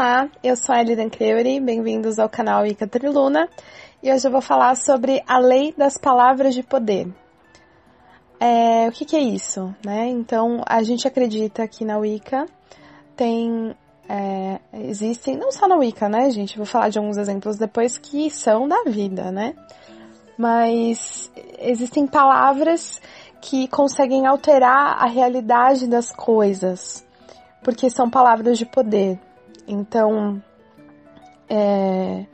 Olá, eu sou a Elidan Creuri, bem-vindos ao canal Ica Triluna e hoje eu vou falar sobre a lei das palavras de poder. É, o que, que, é isso? Né? Então, a gente acredita que na Wicca tem. É, existem, não só na Wicca, né, gente? Vou falar de alguns exemplos depois que são da vida, né? Mas existem palavras que conseguem alterar a realidade das coisas, porque são palavras de poder. Então, é,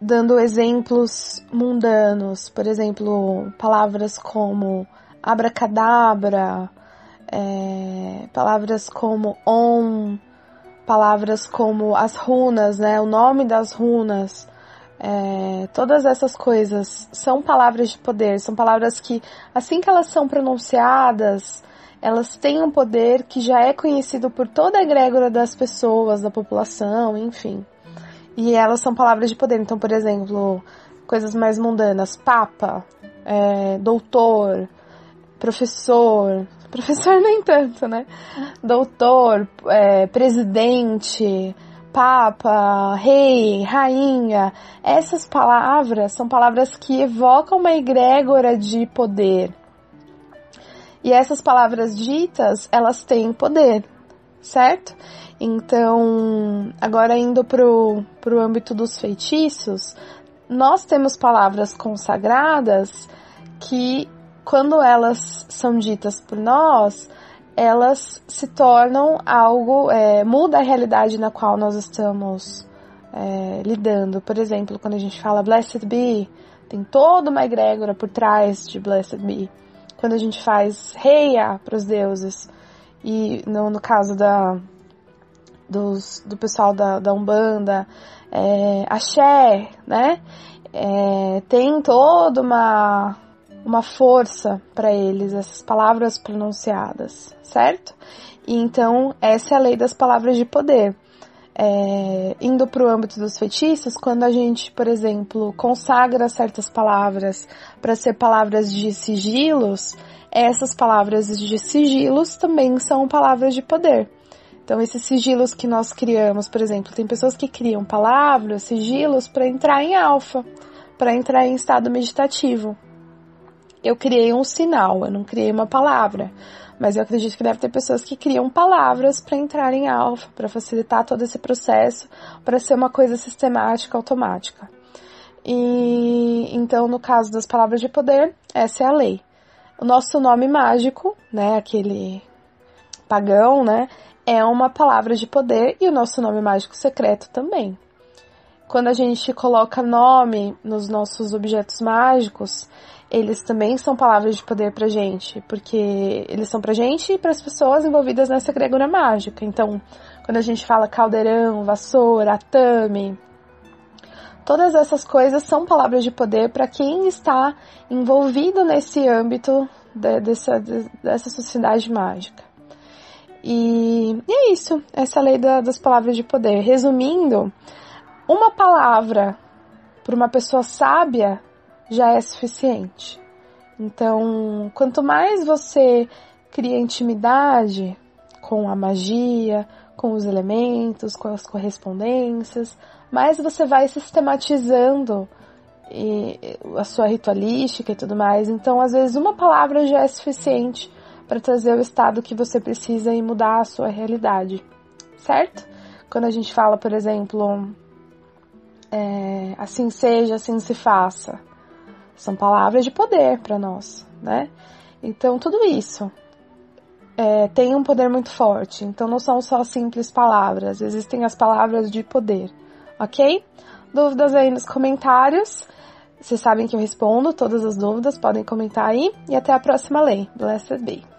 dando exemplos mundanos, por exemplo, palavras como abracadabra, é, palavras como on, palavras como as runas, né, o nome das runas, é, todas essas coisas são palavras de poder, são palavras que, assim que elas são pronunciadas, elas têm um poder que já é conhecido por toda a egrégora das pessoas, da população, enfim. E elas são palavras de poder. Então, por exemplo, coisas mais mundanas: papa, é, doutor, professor. Professor nem tanto, né? Doutor, é, presidente, papa, rei, rainha. Essas palavras são palavras que evocam uma egrégora de poder e essas palavras ditas, elas têm poder, certo? Então, agora indo pro, pro âmbito dos feitiços, nós temos palavras consagradas que, quando elas são ditas por nós, elas se tornam algo, é, muda a realidade na qual nós estamos é, lidando. Por exemplo, quando a gente fala Blessed Be, tem toda uma egrégora por trás de Blessed Be quando a gente faz reia para os deuses, e no, no caso da, dos, do pessoal da, da Umbanda, é, axé, né? É, tem toda uma, uma força para eles, essas palavras pronunciadas, certo? E então, essa é a lei das palavras de poder é, indo para o âmbito dos feitiços, quando a gente, por exemplo, consagra certas palavras para ser palavras de sigilos, essas palavras de sigilos também são palavras de poder. Então, esses sigilos que nós criamos, por exemplo, tem pessoas que criam palavras, sigilos, para entrar em alfa, para entrar em estado meditativo. Eu criei um sinal, eu não criei uma palavra mas eu acredito que deve ter pessoas que criam palavras para entrar em alfa, para facilitar todo esse processo, para ser uma coisa sistemática, automática. E então, no caso das palavras de poder, essa é a lei. O nosso nome mágico, né, aquele pagão, né, é uma palavra de poder e o nosso nome mágico secreto também. Quando a gente coloca nome nos nossos objetos mágicos, eles também são palavras de poder pra gente, porque eles são pra gente e para as pessoas envolvidas nessa egregora mágica. Então, quando a gente fala caldeirão, vassoura, atame, todas essas coisas são palavras de poder para quem está envolvido nesse âmbito de, dessa, de, dessa sociedade mágica. E, e, é isso, essa é a lei da, das palavras de poder. Resumindo, uma palavra para uma pessoa sábia já é suficiente. Então, quanto mais você cria intimidade com a magia, com os elementos, com as correspondências, mais você vai sistematizando a sua ritualística e tudo mais. Então, às vezes, uma palavra já é suficiente para trazer o estado que você precisa e mudar a sua realidade, certo? Quando a gente fala, por exemplo, é, assim seja, assim se faça. São palavras de poder para nós, né? Então, tudo isso é, tem um poder muito forte. Então, não são só simples palavras, existem as palavras de poder, ok? Dúvidas aí nos comentários. Vocês sabem que eu respondo todas as dúvidas, podem comentar aí. E até a próxima lei. Blessed be.